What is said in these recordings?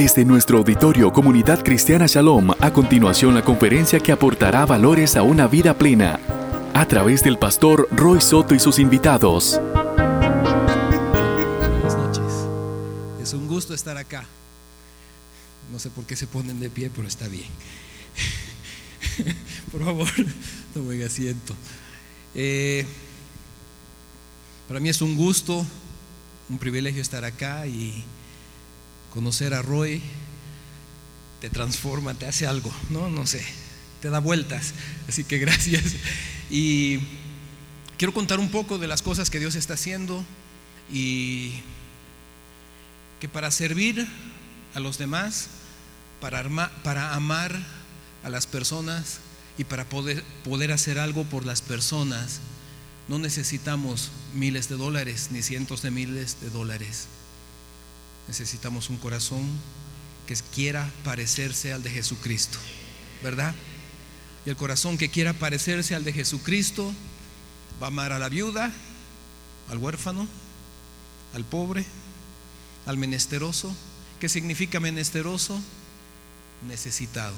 Desde nuestro auditorio Comunidad Cristiana Shalom, a continuación la conferencia que aportará valores a una vida plena, a través del pastor Roy Soto y sus invitados. Buenas noches. Es un gusto estar acá. No sé por qué se ponen de pie, pero está bien. Por favor, tomen asiento. Eh, para mí es un gusto, un privilegio estar acá y conocer a Roy te transforma, te hace algo, no, no sé, te da vueltas. Así que gracias. Y quiero contar un poco de las cosas que Dios está haciendo y que para servir a los demás, para, para amar a las personas y para poder, poder hacer algo por las personas, no necesitamos miles de dólares ni cientos de miles de dólares. Necesitamos un corazón que quiera parecerse al de Jesucristo, ¿verdad? Y el corazón que quiera parecerse al de Jesucristo va a amar a la viuda, al huérfano, al pobre, al menesteroso. ¿Qué significa menesteroso? Necesitado.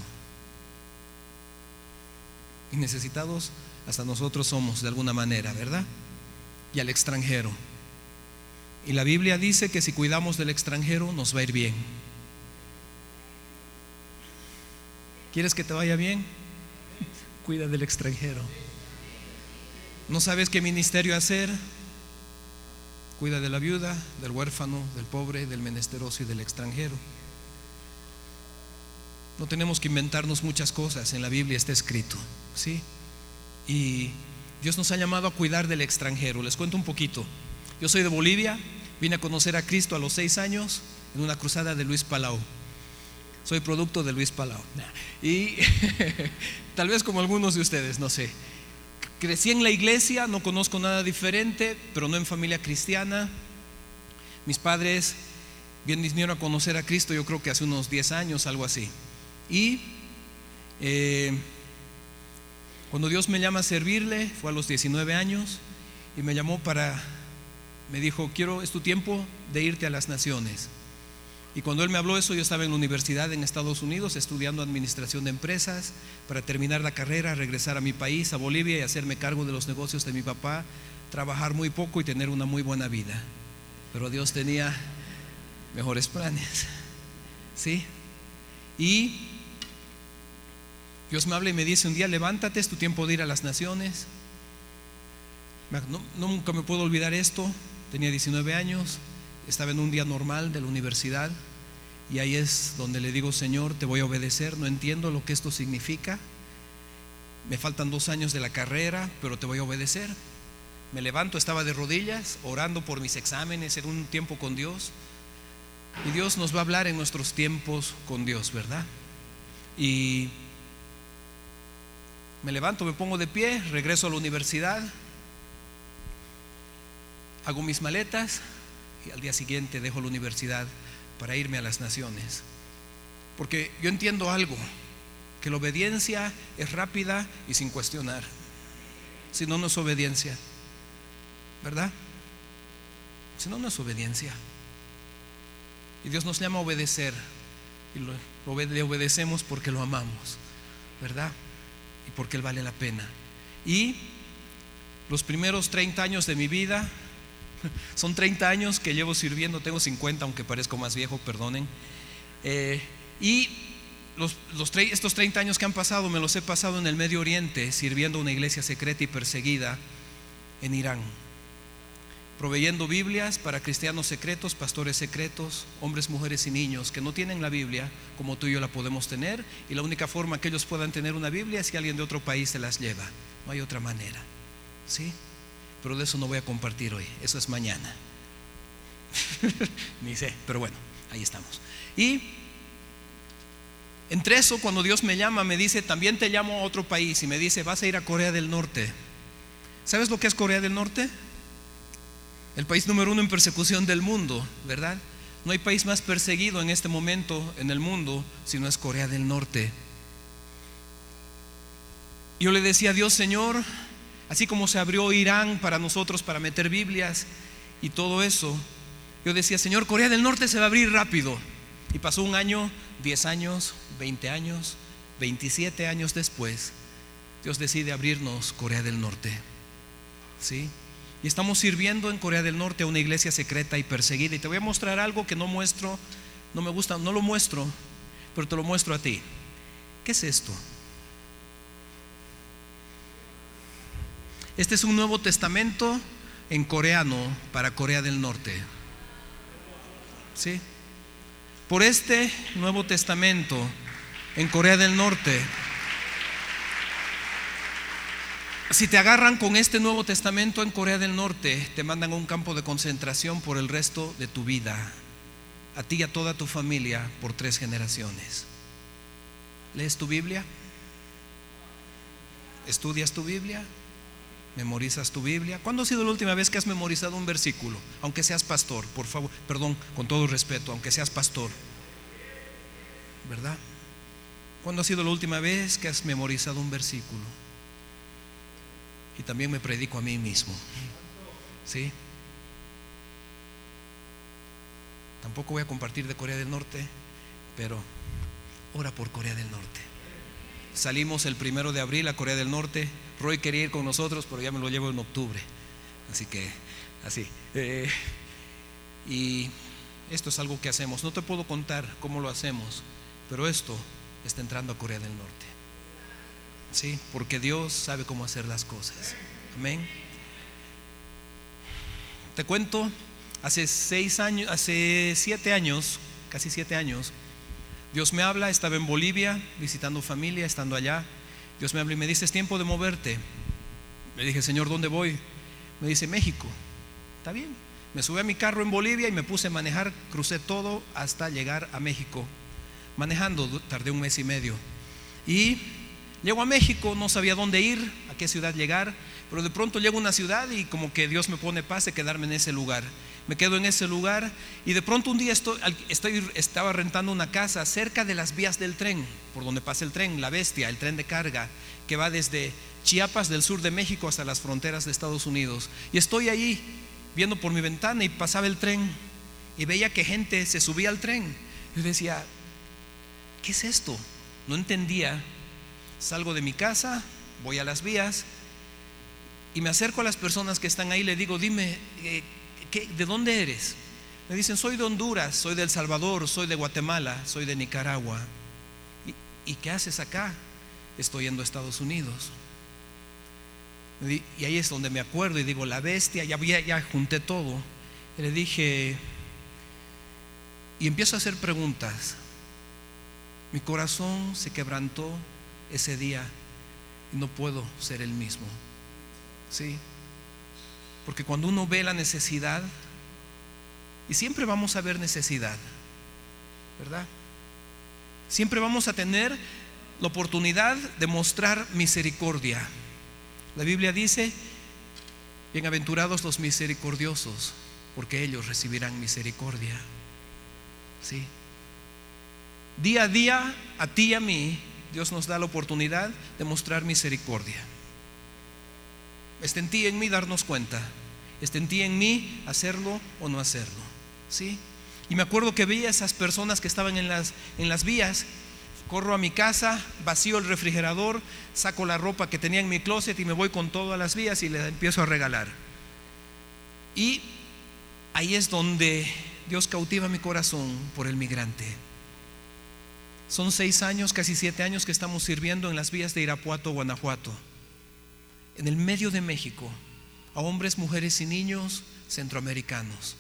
Y necesitados hasta nosotros somos de alguna manera, ¿verdad? Y al extranjero. Y la Biblia dice que si cuidamos del extranjero nos va a ir bien. ¿Quieres que te vaya bien? Cuida del extranjero. ¿No sabes qué ministerio hacer? Cuida de la viuda, del huérfano, del pobre, del menesteroso y del extranjero. No tenemos que inventarnos muchas cosas, en la Biblia está escrito, ¿sí? Y Dios nos ha llamado a cuidar del extranjero. Les cuento un poquito. Yo soy de Bolivia, vine a conocer a Cristo a los seis años en una cruzada de Luis Palau. Soy producto de Luis Palau. Y tal vez como algunos de ustedes, no sé. Crecí en la iglesia, no conozco nada diferente, pero no en familia cristiana. Mis padres vinieron a conocer a Cristo, yo creo que hace unos 10 años, algo así. Y eh, cuando Dios me llama a servirle, fue a los 19 años, y me llamó para, me dijo, quiero, es tu tiempo de irte a las naciones. Y cuando él me habló eso, yo estaba en la universidad en Estados Unidos estudiando administración de empresas para terminar la carrera, regresar a mi país, a Bolivia y hacerme cargo de los negocios de mi papá, trabajar muy poco y tener una muy buena vida. Pero Dios tenía mejores planes. ¿Sí? Y Dios me habla y me dice un día, levántate, es tu tiempo de ir a las naciones. nunca me puedo olvidar esto. Tenía 19 años, estaba en un día normal de la universidad y ahí es donde le digo, Señor, te voy a obedecer, no entiendo lo que esto significa. Me faltan dos años de la carrera, pero te voy a obedecer. Me levanto, estaba de rodillas, orando por mis exámenes, en un tiempo con Dios. Y Dios nos va a hablar en nuestros tiempos con Dios, ¿verdad? Y me levanto, me pongo de pie, regreso a la universidad, hago mis maletas y al día siguiente dejo la universidad para irme a las naciones. Porque yo entiendo algo, que la obediencia es rápida y sin cuestionar. Si no, no es obediencia. ¿Verdad? Si no, no es obediencia. Y Dios nos llama a obedecer. Y le obedecemos porque lo amamos. ¿Verdad? y porque Él vale la pena. Y los primeros 30 años de mi vida, son 30 años que llevo sirviendo, tengo 50 aunque parezco más viejo, perdonen. Eh, y los, estos 30 años que han pasado me los he pasado en el Medio Oriente, sirviendo una iglesia secreta y perseguida en Irán proveyendo Biblias para cristianos secretos, pastores secretos, hombres, mujeres y niños que no tienen la Biblia como tú y yo la podemos tener y la única forma que ellos puedan tener una Biblia es si alguien de otro país se las lleva. No hay otra manera. ¿Sí? Pero de eso no voy a compartir hoy, eso es mañana. Ni sé, pero bueno, ahí estamos. Y entre eso, cuando Dios me llama, me dice, también te llamo a otro país y me dice, vas a ir a Corea del Norte. ¿Sabes lo que es Corea del Norte? el país número uno en persecución del mundo, ¿verdad? No hay país más perseguido en este momento en el mundo si no es Corea del Norte. Yo le decía a Dios, Señor, así como se abrió Irán para nosotros para meter Biblias y todo eso, yo decía, Señor, Corea del Norte se va a abrir rápido. Y pasó un año, 10 años, 20 años, 27 años después, Dios decide abrirnos Corea del Norte. ¿Sí? Y estamos sirviendo en Corea del Norte a una iglesia secreta y perseguida. Y te voy a mostrar algo que no muestro, no me gusta, no lo muestro, pero te lo muestro a ti. ¿Qué es esto? Este es un Nuevo Testamento en coreano para Corea del Norte. ¿Sí? Por este Nuevo Testamento en Corea del Norte, si te agarran con este Nuevo Testamento en Corea del Norte, te mandan a un campo de concentración por el resto de tu vida, a ti y a toda tu familia por tres generaciones. ¿Lees tu Biblia? ¿Estudias tu Biblia? ¿Memorizas tu Biblia? ¿Cuándo ha sido la última vez que has memorizado un versículo? Aunque seas pastor, por favor, perdón, con todo respeto, aunque seas pastor. ¿Verdad? ¿Cuándo ha sido la última vez que has memorizado un versículo? Y también me predico a mí mismo. ¿Sí? Tampoco voy a compartir de Corea del Norte, pero ora por Corea del Norte. Salimos el primero de abril a Corea del Norte. Roy quería ir con nosotros, pero ya me lo llevo en octubre. Así que, así. Eh, y esto es algo que hacemos. No te puedo contar cómo lo hacemos, pero esto está entrando a Corea del Norte. Sí, porque Dios sabe cómo hacer las cosas. Amén. Te cuento, hace seis años, hace siete años, casi siete años, Dios me habla, estaba en Bolivia visitando familia, estando allá. Dios me habla y me dice, es tiempo de moverte. Le dije, Señor, ¿dónde voy? Me dice, México. Está bien. Me subí a mi carro en Bolivia y me puse a manejar, crucé todo hasta llegar a México. Manejando, tardé un mes y medio. Y llego a México, no sabía dónde ir, a qué ciudad llegar, pero de pronto llego a una ciudad y como que Dios me pone paz de quedarme en ese lugar me quedo en ese lugar y de pronto un día estoy, estaba rentando una casa cerca de las vías del tren, por donde pasa el tren, la bestia, el tren de carga, que va desde Chiapas del sur de México hasta las fronteras de Estados Unidos. Y estoy ahí viendo por mi ventana y pasaba el tren y veía que gente se subía al tren. Yo decía, ¿qué es esto? No entendía. Salgo de mi casa, voy a las vías y me acerco a las personas que están ahí y le digo, dime, eh, ¿de dónde eres? Me dicen, soy de Honduras, soy de El Salvador, soy de Guatemala, soy de Nicaragua. ¿Y, qué haces acá? Estoy yendo a Estados Unidos. Y ahí es donde me acuerdo y digo, la bestia, ya, ya, ya junté todo. Le dije, y empiezo a hacer preguntas. Mi corazón se quebrantó ese día y no puedo ser el mismo. ¿Sí? Porque cuando uno ve la necesidad, y siempre vamos a ver necesidad, ¿verdad? Siempre vamos a tener la oportunidad de mostrar misericordia. La Biblia dice, bienaventurados los misericordiosos, porque ellos recibirán misericordia. ¿Sí? Día a día, a ti y a mí, Dios nos da la oportunidad de mostrar misericordia. Está en ti en mí darnos cuenta. Está en ti en mí hacerlo o no hacerlo. ¿Sí? Y me acuerdo que veía a esas personas que estaban en las, en las vías. Corro a mi casa, vacío el refrigerador, saco la ropa que tenía en mi closet y me voy con todo a las vías y le empiezo a regalar. Y ahí es donde Dios cautiva mi corazón por el migrante. Son seis años, casi siete años que estamos sirviendo en las vías de Irapuato, Guanajuato en el medio de México a hombres, mujeres y niños centroamericanos.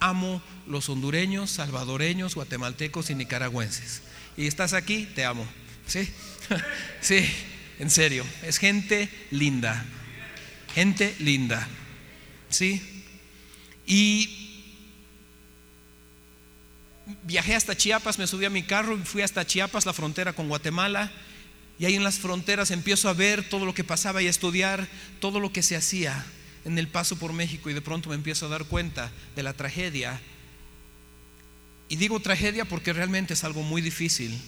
Amo los hondureños, salvadoreños, guatemaltecos y nicaragüenses. Y estás aquí, te amo. ¿Sí? sí, en serio. Es gente linda. Gente linda. ¿Sí? Y viajé hasta Chiapas, me subí a mi carro y fui hasta Chiapas, la frontera con Guatemala. Y ahí en las fronteras empiezo a ver todo lo que pasaba y a estudiar todo lo que se hacía en el paso por México y de pronto me empiezo a dar cuenta de la tragedia. Y digo tragedia porque realmente es algo muy difícil.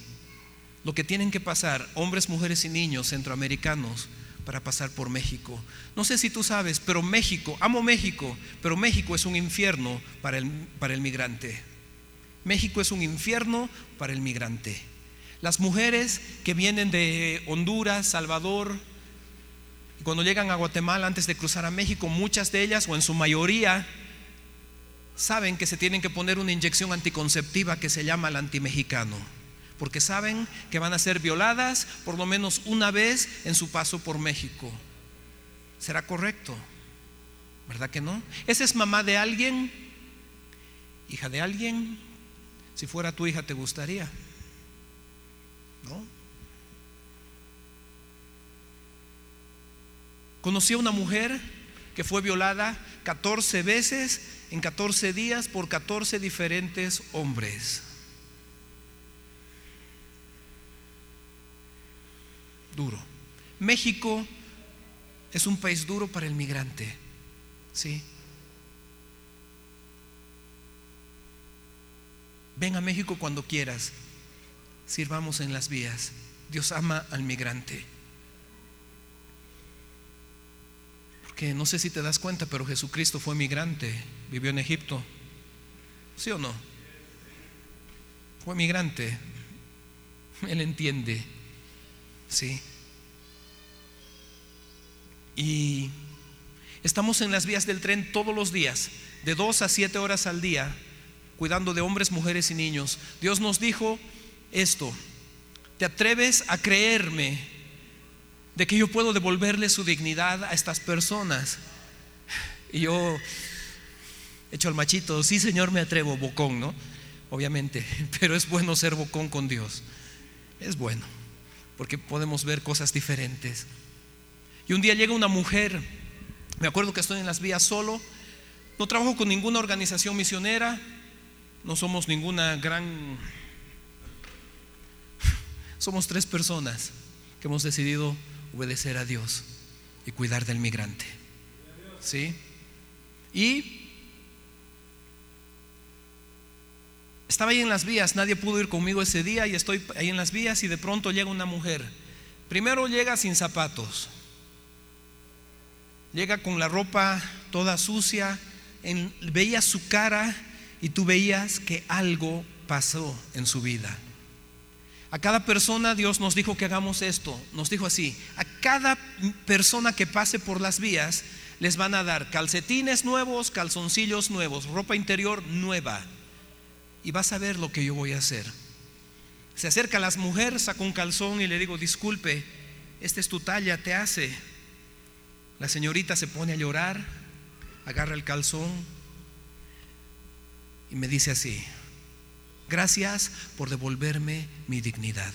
Lo que tienen que pasar hombres, mujeres y niños centroamericanos para pasar por México. No sé si tú sabes, pero México, amo México, pero México es un infierno para el, para el migrante. México es un infierno para el migrante. Las mujeres que vienen de Honduras, Salvador, cuando llegan a Guatemala antes de cruzar a México, muchas de ellas o en su mayoría saben que se tienen que poner una inyección anticonceptiva que se llama el antimexicano, porque saben que van a ser violadas por lo menos una vez en su paso por México. ¿Será correcto? ¿Verdad que no? ¿Esa es mamá de alguien? ¿Hija de alguien? Si fuera tu hija, ¿te gustaría? ¿No? Conocí a una mujer que fue violada 14 veces en 14 días por 14 diferentes hombres. Duro. México es un país duro para el migrante. ¿Sí? Ven a México cuando quieras. Sirvamos en las vías. Dios ama al migrante. Porque no sé si te das cuenta, pero Jesucristo fue migrante, vivió en Egipto. ¿Sí o no? Fue migrante. Él entiende. ¿Sí? Y estamos en las vías del tren todos los días, de dos a siete horas al día, cuidando de hombres, mujeres y niños. Dios nos dijo esto, ¿te atreves a creerme de que yo puedo devolverle su dignidad a estas personas? Y yo hecho al machito, sí Señor me atrevo, bocón, ¿no? Obviamente, pero es bueno ser bocón con Dios. Es bueno, porque podemos ver cosas diferentes. Y un día llega una mujer, me acuerdo que estoy en las vías solo, no trabajo con ninguna organización misionera, no somos ninguna gran... Somos tres personas que hemos decidido obedecer a Dios y cuidar del migrante. ¿Sí? Y estaba ahí en las vías, nadie pudo ir conmigo ese día y estoy ahí en las vías y de pronto llega una mujer. Primero llega sin zapatos, llega con la ropa toda sucia, en, veía su cara y tú veías que algo pasó en su vida. A cada persona Dios nos dijo que hagamos esto. Nos dijo así, a cada persona que pase por las vías les van a dar calcetines nuevos, calzoncillos nuevos, ropa interior nueva. Y vas a ver lo que yo voy a hacer. Se acerca a las mujeres, saca un calzón y le digo, disculpe, esta es tu talla, te hace. La señorita se pone a llorar, agarra el calzón y me dice así, gracias por devolverme mi dignidad.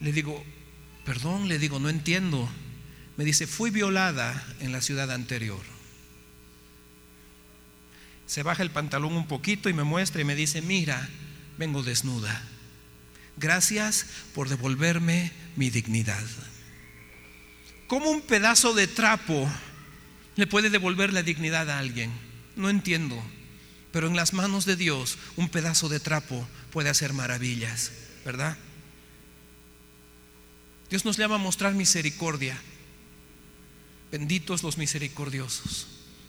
Le digo, perdón, le digo, no entiendo. Me dice, fui violada en la ciudad anterior. Se baja el pantalón un poquito y me muestra y me dice, mira, vengo desnuda. Gracias por devolverme mi dignidad. ¿Cómo un pedazo de trapo le puede devolver la dignidad a alguien? No entiendo. Pero en las manos de Dios un pedazo de trapo puede hacer maravillas, ¿verdad? Dios nos llama a mostrar misericordia. Benditos los misericordiosos,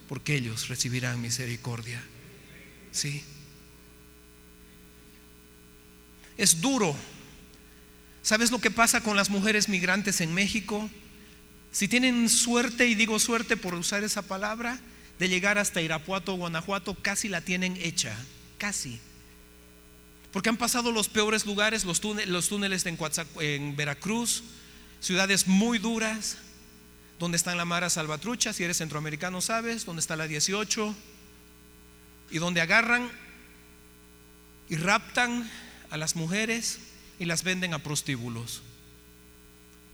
porque ellos recibirán misericordia. ¿Sí? Es duro. ¿Sabes lo que pasa con las mujeres migrantes en México? Si tienen suerte, y digo suerte por usar esa palabra, de llegar hasta Irapuato, Guanajuato, casi la tienen hecha, casi. Porque han pasado los peores lugares, los túneles, en, en, Veracruz, ciudades muy duras, donde está la Mara Salvatrucha, si eres centroamericano sabes, donde está la 18, y donde agarran y raptan a las mujeres y las venden a prostíbulos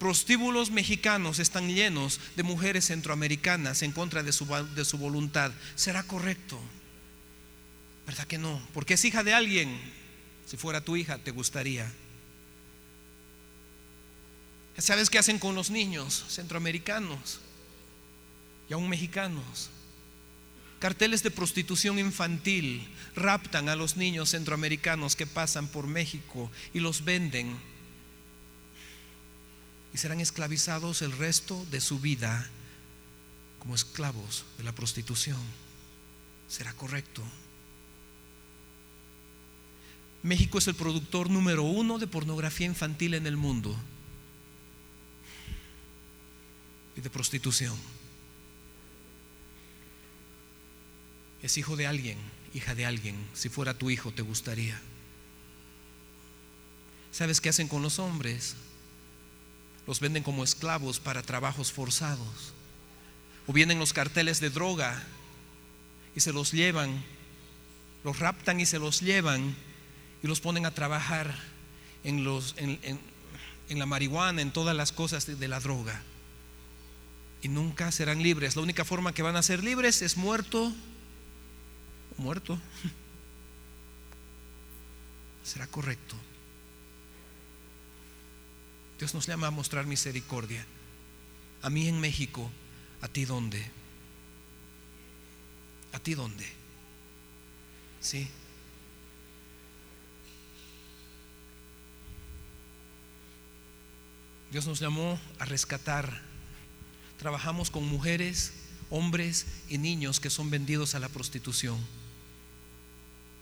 prostíbulos mexicanos están llenos de mujeres centroamericanas en contra de su, de su voluntad. ¿Será correcto? ¿Verdad que no? Porque es hija de alguien. Si fuera tu hija, te gustaría. ¿Sabes qué hacen con los niños centroamericanos y aún mexicanos? Carteles de prostitución infantil raptan a los niños centroamericanos que pasan por México y los venden y serán esclavizados el resto de su vida como esclavos de la prostitución. ¿Será correcto? México es el productor número uno de pornografía infantil en el mundo y de prostitución. Es hijo de alguien, hija de alguien. Si fuera tu hijo, te gustaría. ¿Sabes qué hacen con los hombres? Los venden como esclavos para trabajos forzados. O vienen los carteles de droga y se los llevan, los raptan y se los llevan y los ponen a trabajar en, los, en, la marihuana, en todas las cosas de, de la droga. Y nunca serán libres. La única forma que van a ser libres es muerto muerto. Será correcto. Dios nos llama a mostrar misericordia. A mí en México, ¿a ti dónde? ¿A ti dónde? ¿Sí? Dios nos llamó a rescatar. Trabajamos con mujeres, hombres y niños que son vendidos a la prostitución.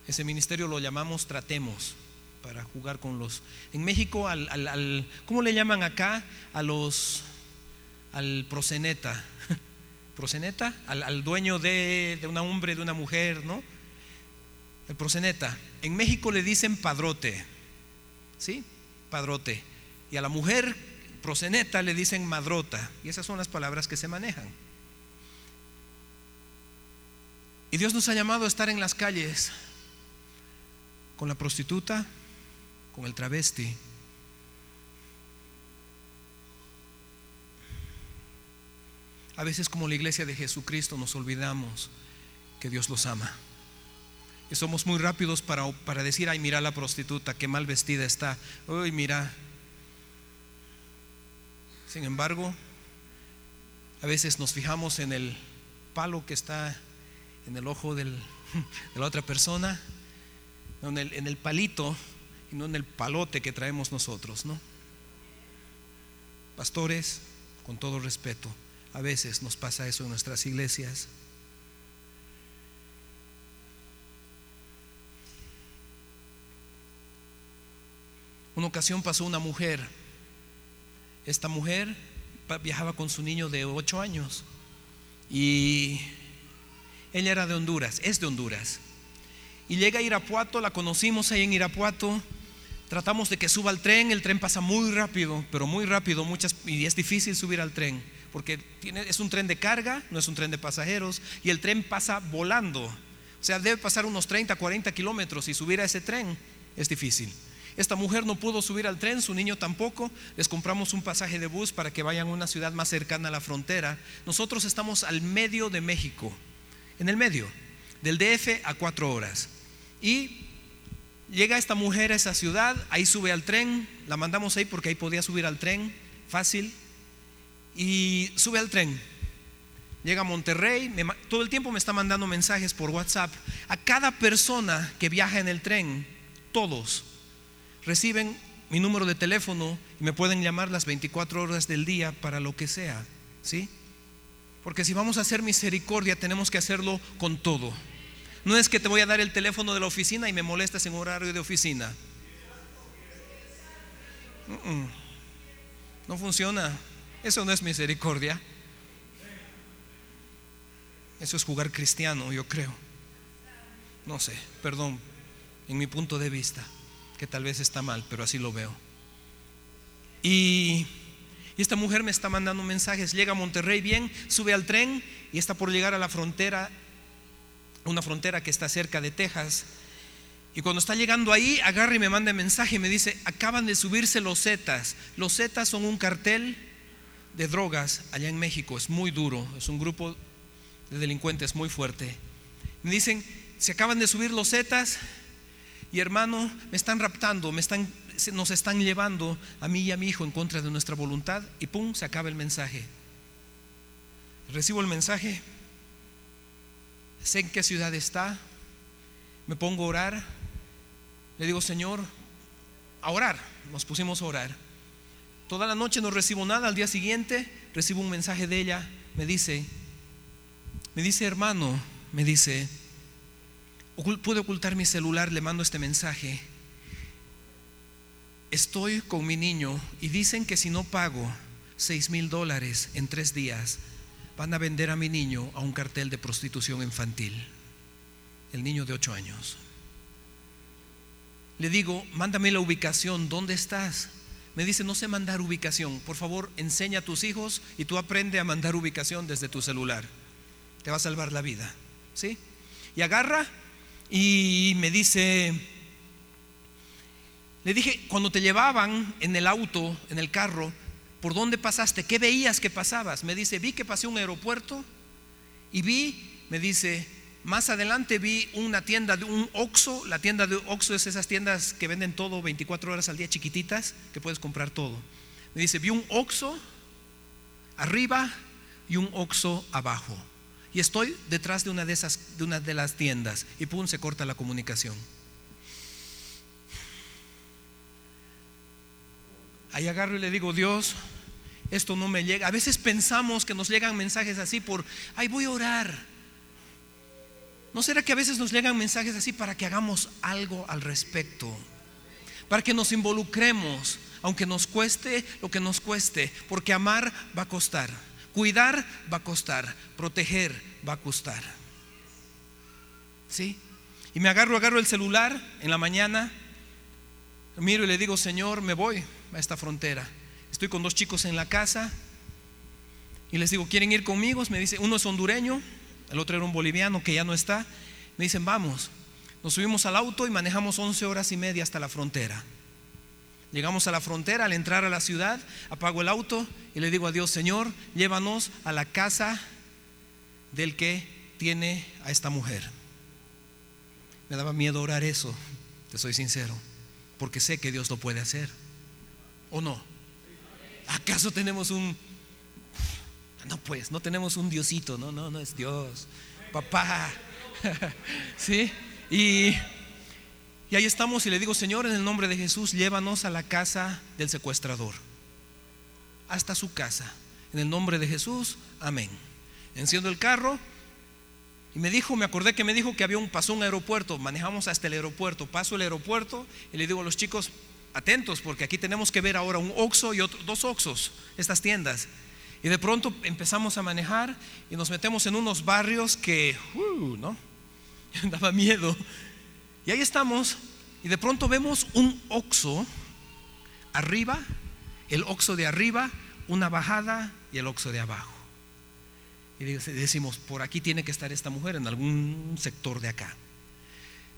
Ese ministerio lo llamamos Tratemos para jugar con los... En México, al, al, ¿cómo le llaman acá? A los... al proseneta. ¿Proseneta? Al, al dueño de, de un hombre, de una mujer, ¿no? El proseneta. En México le dicen padrote. ¿Sí? Padrote. Y a la mujer proseneta le dicen madrota. Y esas son las palabras que se manejan. Y Dios nos ha llamado a estar en las calles con la prostituta, con el travesti. A veces como la iglesia de Jesucristo nos olvidamos que Dios los ama. Y somos muy rápidos para, para decir, ay, mira la prostituta, qué mal vestida está. Uy, mira, sin embargo, a veces nos fijamos en el palo que está en el ojo de la otra persona, en el, en el palito y no en el palote que traemos nosotros, ¿no? Pastores, con todo respeto, a veces nos pasa eso en nuestras iglesias. Una ocasión pasó una mujer esta mujer viajaba con su niño de 8 años y ella era de Honduras, es de Honduras. Y llega a Irapuato, la conocimos ahí en Irapuato, tratamos de que suba al tren, el tren pasa muy rápido, pero muy rápido, muchas, y es difícil subir al tren, porque tiene, es un tren de carga, no es un tren de pasajeros, y el tren pasa volando. O sea, debe pasar unos 30, 40 kilómetros y subir a ese tren es difícil. Esta mujer no pudo subir al tren, su niño tampoco. Les compramos un pasaje de bus para que vayan a una ciudad más cercana a la frontera. Nosotros estamos al medio de México, en el medio, del DF a cuatro horas. Y llega esta mujer a esa ciudad, ahí sube al tren, la mandamos ahí porque ahí podía subir al tren, fácil. Y sube al tren, llega a Monterrey, todo el tiempo me está mandando mensajes por WhatsApp. A cada persona que viaja en el tren, todos reciben mi número de teléfono y me pueden llamar las 24 horas del día para lo que sea, ¿sí? Porque si vamos a hacer misericordia tenemos que hacerlo con todo. No es que te voy a dar el teléfono de la oficina y me molestas en horario de oficina. No funciona. Eso no es misericordia. Eso es jugar cristiano, yo creo. No sé, perdón, en mi punto de vista que tal vez está mal, pero así lo veo. Y, esta mujer me está mandando mensajes, llega a Monterrey bien, sube al tren y está por llegar a la frontera, una frontera que está cerca de Texas. Y cuando está llegando ahí, agarra y me manda mensaje y me dice, acaban de subirse los Zetas. Los Zetas son un cartel de drogas allá en México, es muy duro, es un grupo de delincuentes muy fuerte. Me dicen, se acaban de subir los Zetas y hermano, me están raptando, me están, nos están llevando a mí y a mi hijo en contra de nuestra voluntad y pum, se acaba el mensaje. Recibo el mensaje, sé en qué ciudad está, me pongo a orar, le digo, Señor, a orar, nos pusimos a orar. Toda la noche no recibo nada, al día siguiente recibo un mensaje de ella, me dice, me dice hermano, me dice, pude ocultar mi celular, le mando este mensaje. estoy con mi niño y dicen que si no pago seis mil dólares en tres días, van a vender a mi niño a un cartel de prostitución infantil. El niño de ocho años. Le digo, mándame la ubicación, ¿dónde estás? Me dice, no sé mandar ubicación. Por favor, enseña a tus hijos y tú aprende a mandar ubicación desde tu celular. Te va a salvar la vida. ¿Sí? Y agarra y me dice, le dije, cuando te llevaban en el auto, en el carro, ¿por dónde pasaste? ¿Qué veías que pasabas? Me dice, vi que pasé un aeropuerto y vi, me dice, más adelante vi una tienda de un Oxxo, la tienda de Oxxo es esas tiendas que venden todo 24 horas al día chiquititas, que puedes comprar todo. Me dice, vi un Oxxo arriba y un Oxxo abajo. Y estoy detrás de una de esas de una de las tiendas y pum se corta la comunicación. Ahí agarro y le digo, Dios, esto no me llega. A veces pensamos que nos llegan mensajes así por, ay, voy a orar. ¿No será que a veces nos llegan mensajes así para que hagamos algo al respecto? Para que nos involucremos, aunque nos cueste lo que nos cueste, porque amar va a costar, cuidar va a costar, proteger va a costar. ¿Sí? Y me agarro, agarro el celular en la mañana, miro y le digo, Señor, me voy a esta frontera. Estoy con dos chicos en la casa y les digo, ¿quieren ir conmigo? Me dice, uno es hondureño, el otro era un boliviano que ya no está. Me dicen, vamos. Nos subimos al auto y manejamos 11 horas y media hasta la frontera. Llegamos a la frontera, al entrar a la ciudad, apago el auto y le digo a Dios, Señor, llévanos a la casa del que tiene a esta mujer. Me daba miedo orar eso, te soy sincero, porque sé que Dios lo puede hacer. ¿O no? ¿Acaso tenemos un... No, pues, no tenemos un Diosito, no, no, no es Dios. Papá. ¿Sí? Y, y ahí estamos y le digo, Señor, en el nombre de Jesús, llévanos a la casa del secuestrador. Hasta su casa. En el nombre de Jesús, amén. Enciendo el carro y me dijo, me acordé que me dijo que había un, pasó un aeropuerto, manejamos hasta el aeropuerto, paso el aeropuerto y le digo a los chicos, atentos porque aquí tenemos que ver ahora un Oxo y dos Oxos, estas tiendas. Y de pronto empezamos a manejar y nos metemos en unos barrios que, uh, ¿no? Daba miedo. Y ahí estamos y de pronto vemos un Oxo arriba, el Oxo de arriba, una bajada y el Oxo de abajo. Y decimos, por aquí tiene que estar esta mujer en algún sector de acá.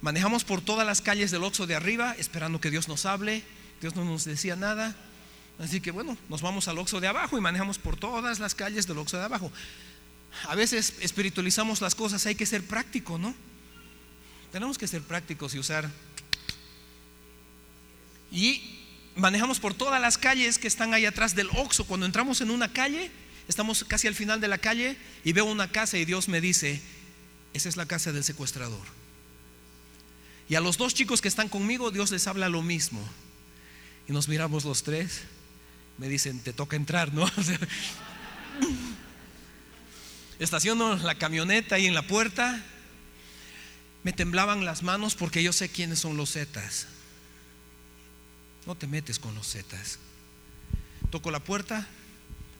Manejamos por todas las calles del Oxo de arriba, esperando que Dios nos hable. Dios no nos decía nada. Así que bueno, nos vamos al Oxo de abajo y manejamos por todas las calles del Oxo de abajo. A veces espiritualizamos las cosas, hay que ser práctico, ¿no? Tenemos que ser prácticos y usar. Y manejamos por todas las calles que están ahí atrás del Oxo. Cuando entramos en una calle, estamos casi al final de la calle y veo una casa y Dios me dice, esa es la casa del secuestrador. Y a los dos chicos que están conmigo, Dios les habla lo mismo. Y nos miramos los tres. Me dicen, te toca entrar, ¿no? estaciono la camioneta ahí en la puerta. Me temblaban las manos porque yo sé quiénes son los zetas. No te metes con los zetas. Toco la puerta.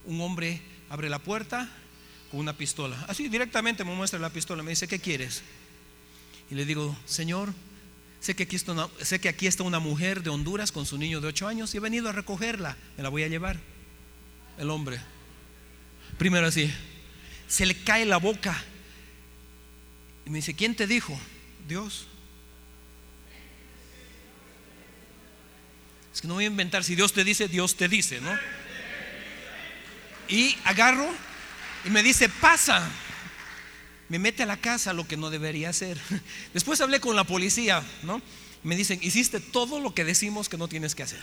Un hombre abre la puerta con una pistola. Así directamente me muestra la pistola. Me dice, ¿qué quieres? Y le digo, Señor, Sé que, aquí está una, sé que aquí está una mujer de Honduras con su niño de 8 años y he venido a recogerla. Me la voy a llevar. El hombre. Primero así. Se le cae la boca. Y me dice, ¿quién te dijo? Dios. Es que no voy a inventar. Si Dios te dice, Dios te dice, ¿no? Y agarro y me dice, pasa me mete a la casa lo que no debería hacer. Después hablé con la policía, ¿no? Me dicen, hiciste todo lo que decimos que no tienes que hacer.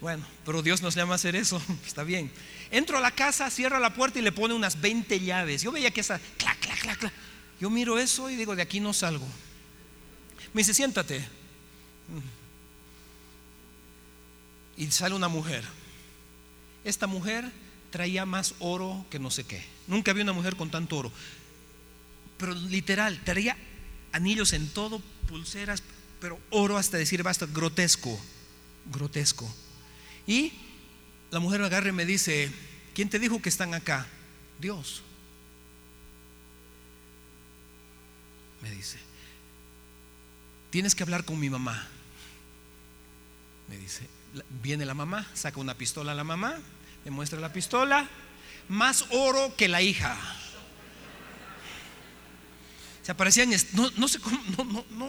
Bueno, pero Dios nos llama a hacer eso, está bien. Entro a la casa, cierra la puerta y le pone unas 20 llaves. Yo veía que esa, clac, clac, clac, clac. Yo miro eso y digo, de aquí no salgo. Me dice, siéntate. Y sale una mujer. Esta mujer traía más oro que no sé qué. Nunca vi una mujer con tanto oro pero literal, traía anillos en todo, pulseras, pero oro hasta decir basta, grotesco, grotesco. Y la mujer me agarra y me dice, ¿quién te dijo que están acá? Dios. Me dice, tienes que hablar con mi mamá. Me dice, viene la mamá, saca una pistola a la mamá, me muestra la pistola, más oro que la hija. Se aparecían, no, no sé cómo, no, no, no,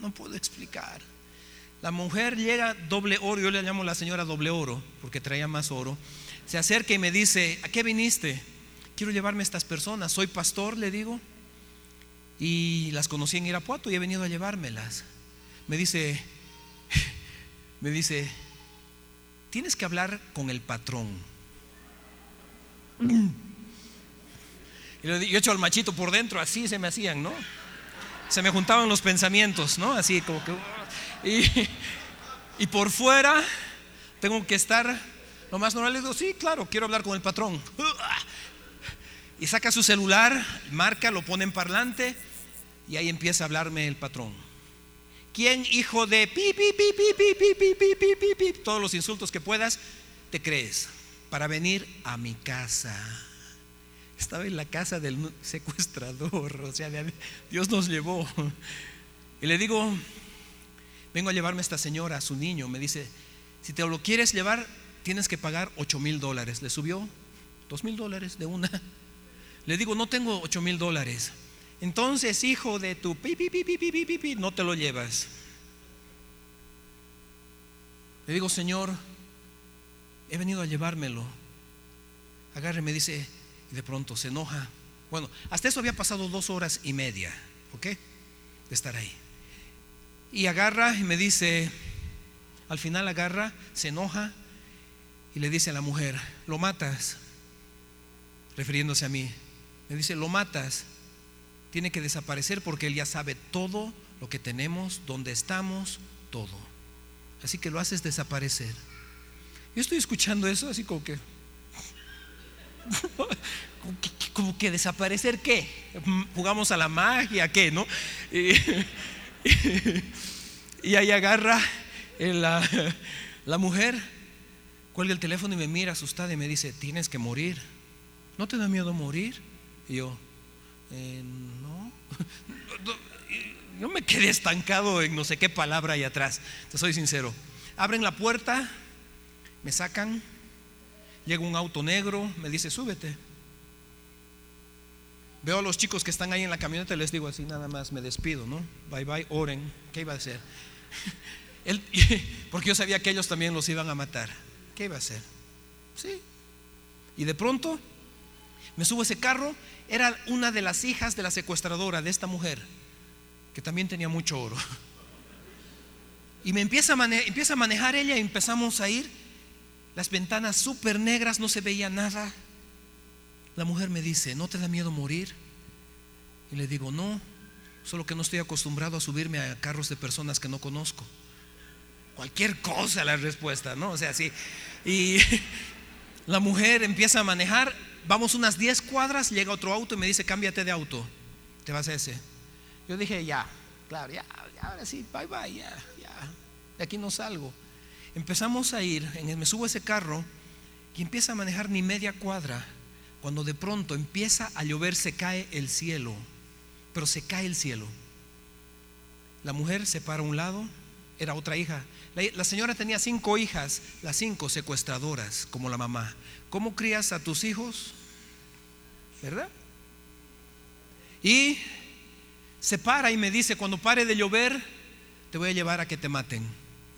no puedo explicar. La mujer llega doble oro, yo le llamo la señora doble oro, porque traía más oro. Se acerca y me dice, ¿a qué viniste? Quiero llevarme a estas personas, soy pastor, le digo, y las conocí en Irapuato y he venido a llevármelas. Me dice, me dice, tienes que hablar con el patrón. Y yo echo al machito por dentro, así se me hacían, ¿no? Se me juntaban los pensamientos, ¿no? Así como que... Y, por fuera tengo que estar lo más normal. Le digo, sí, claro, quiero hablar con el patrón. Y saca su celular, marca, lo pone en parlante y ahí empieza a hablarme el patrón. ¿Quién hijo de pi, pi, pi, pi, pi, pi, todos los insultos que puedas, te crees para venir a mi casa? Estaba en la casa del secuestrador, o sea, Dios nos llevó. Y le digo, vengo a llevarme a esta señora, a su niño. Me dice, si te lo quieres llevar, tienes que pagar 8 mil dólares. Le subió 2 mil dólares de una. Le digo, no tengo 8 mil dólares. Entonces, hijo de tu pi, pi, no te lo llevas. Le digo, Señor, he venido a llevármelo. Agarre, me dice, y de pronto se enoja. Bueno, hasta eso había pasado dos horas y media, ¿ok? De estar ahí. Y agarra y me dice, al final agarra, se enoja y le dice a la mujer, lo matas, refiriéndose a mí. Me dice, lo matas, tiene que desaparecer porque él ya sabe todo lo que tenemos, dónde estamos, todo. Así que lo haces desaparecer. Yo estoy escuchando eso así como que... como que, desaparecer qué? Jugamos a la magia, ¿qué? ¿No? Y ahí agarra la, la mujer, cuelga el teléfono y me mira asustada y me dice, tienes que morir. ¿No te da miedo morir? Y yo, eh, no. No me quedé estancado en no sé qué palabra ahí atrás, te soy sincero. Abren la puerta, me sacan, llega un auto negro, me dice, súbete. Veo a los chicos que están ahí en la camioneta les digo así, nada más, me despido, ¿no? Bye bye, oren. ¿Qué iba a hacer? porque yo sabía que ellos también los iban a matar. ¿Qué iba a hacer? Sí. Y de pronto me subo a ese carro. Era una de las hijas de la secuestradora de esta mujer, que también tenía mucho oro. Y me empieza a, empieza a manejar ella y empezamos a ir. Las ventanas súper negras, no se veía nada. La mujer me dice, ¿no te da miedo morir? Y le digo, no, solo que no estoy acostumbrado a subirme a carros de personas que no conozco. Cualquier cosa la respuesta, ¿no? O sea, sí. Y la mujer empieza a manejar, vamos unas 10 cuadras, llega otro auto y me dice, cámbiate de auto, te vas a ese. Yo dije, ya, claro, ya, ahora sí, bye bye, ya, ya, de aquí no salgo. Empezamos a ir, me subo a ese carro y empieza a manejar ni media cuadra cuando de pronto empieza a llover, se cae el cielo, pero se cae el cielo. La mujer se para a un lado, era otra hija. La, señora tenía cinco hijas, las cinco secuestradoras, como la mamá. ¿Cómo crías a tus hijos? ¿Verdad? Y se para y me dice, cuando pare de llover, te voy a llevar a que te maten.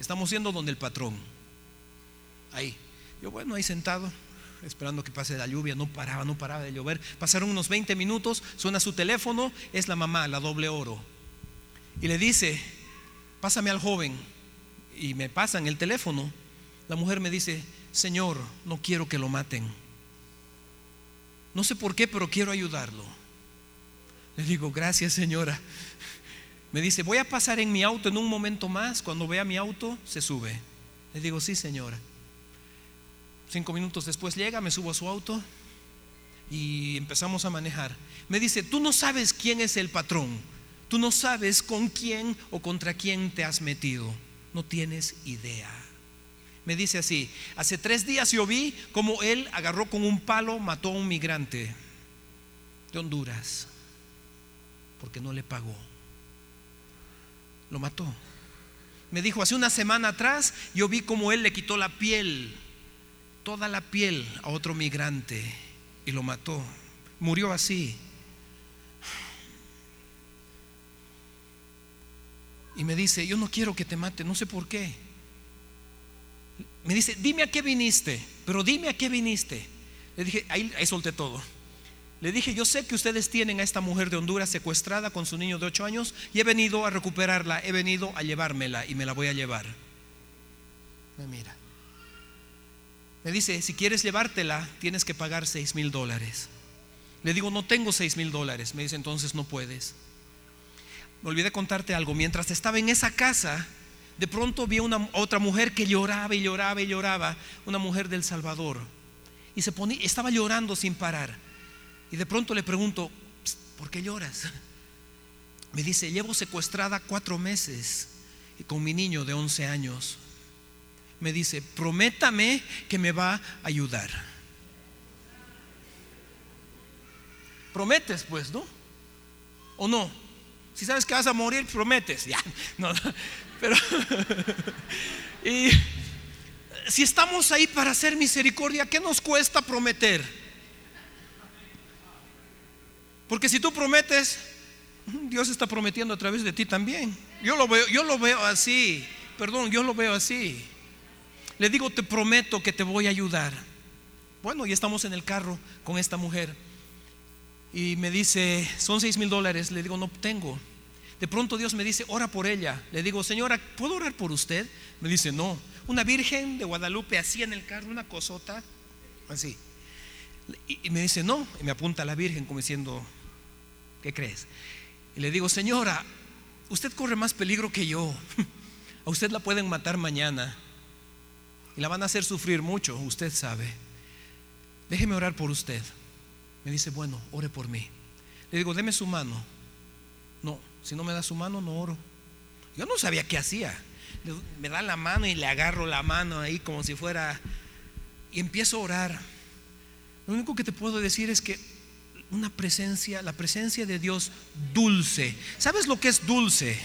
Estamos yendo donde el patrón. Ahí. Yo, bueno, ahí sentado esperando que pase la lluvia, no paraba, no paraba de llover. Pasaron unos 20 minutos, suena su teléfono, es la mamá, la doble oro. Y le dice, pásame al joven. Y me pasan el teléfono. La mujer me dice, Señor, no quiero que lo maten. No sé por qué, pero quiero ayudarlo. Le digo, gracias señora. Me dice, voy a pasar en mi auto en un momento más. Cuando vea mi auto, se sube. Le digo, sí señora. Cinco minutos después llega, me subo a su auto y empezamos a manejar. Me dice, tú no sabes quién es el patrón, tú no sabes con quién o contra quién te has metido, no tienes idea. Me dice así, hace tres días yo vi como él agarró con un palo, mató a un migrante de Honduras, porque no le pagó. Lo mató. Me dijo, hace una semana atrás yo vi como él le quitó la piel, toda la piel a otro migrante y lo mató. Murió así. Y me dice, yo no quiero que te mate, no sé por qué. Me dice, dime a qué viniste, pero dime a qué viniste. Le dije, ahí, ahí solté todo. Le dije, yo sé que ustedes tienen a esta mujer de Honduras secuestrada con su niño de 8 años y he venido a recuperarla, he venido a llevármela y me la voy a llevar. Me mira. Me dice, si quieres llevártela, tienes que pagar 6 mil dólares. Le digo, no tengo 6 mil dólares. Me dice, entonces no puedes me olvidé contarte algo. Mientras estaba en esa casa, de pronto vi una otra mujer que lloraba y lloraba y lloraba, una mujer del Salvador. Y se ponía, estaba llorando sin parar. Y de pronto le pregunto, ¿por qué lloras? Me dice, llevo secuestrada cuatro meses y con mi niño de 11 años. Me dice, prométame que me va a ayudar. Prometes, pues, ¿no? ¿O no? Si sabes que vas a morir, prometes. Ya, no, pero. y si estamos ahí para hacer misericordia, ¿qué nos cuesta prometer? Porque si tú prometes, Dios está prometiendo a través de ti también. Yo lo veo, yo lo veo así. Perdón, yo lo veo así. Le digo, te prometo que te voy a ayudar. Bueno, y estamos en el carro con esta mujer y me dice, son seis mil dólares. Le digo, no tengo. De pronto Dios me dice, ora por ella. Le digo, señora, ¿puedo orar por usted? Me dice, no. Una virgen de Guadalupe así en el carro, una cosota, así. Y, me dice, no. Y me apunta a la virgen como diciendo, ¿qué crees? Y le digo, señora, usted corre más peligro que yo. A usted la pueden matar mañana. Y la van a hacer sufrir mucho, usted sabe. Déjeme orar por usted. Me dice, bueno, ore por mí. Le digo, deme su mano. No, si no me da su mano, no oro. Yo no sabía qué hacía. Me da la mano y le agarro la mano ahí como si fuera... Y empiezo a orar. Lo único que te puedo decir es que una presencia, la presencia de Dios dulce. ¿Sabes lo que es dulce?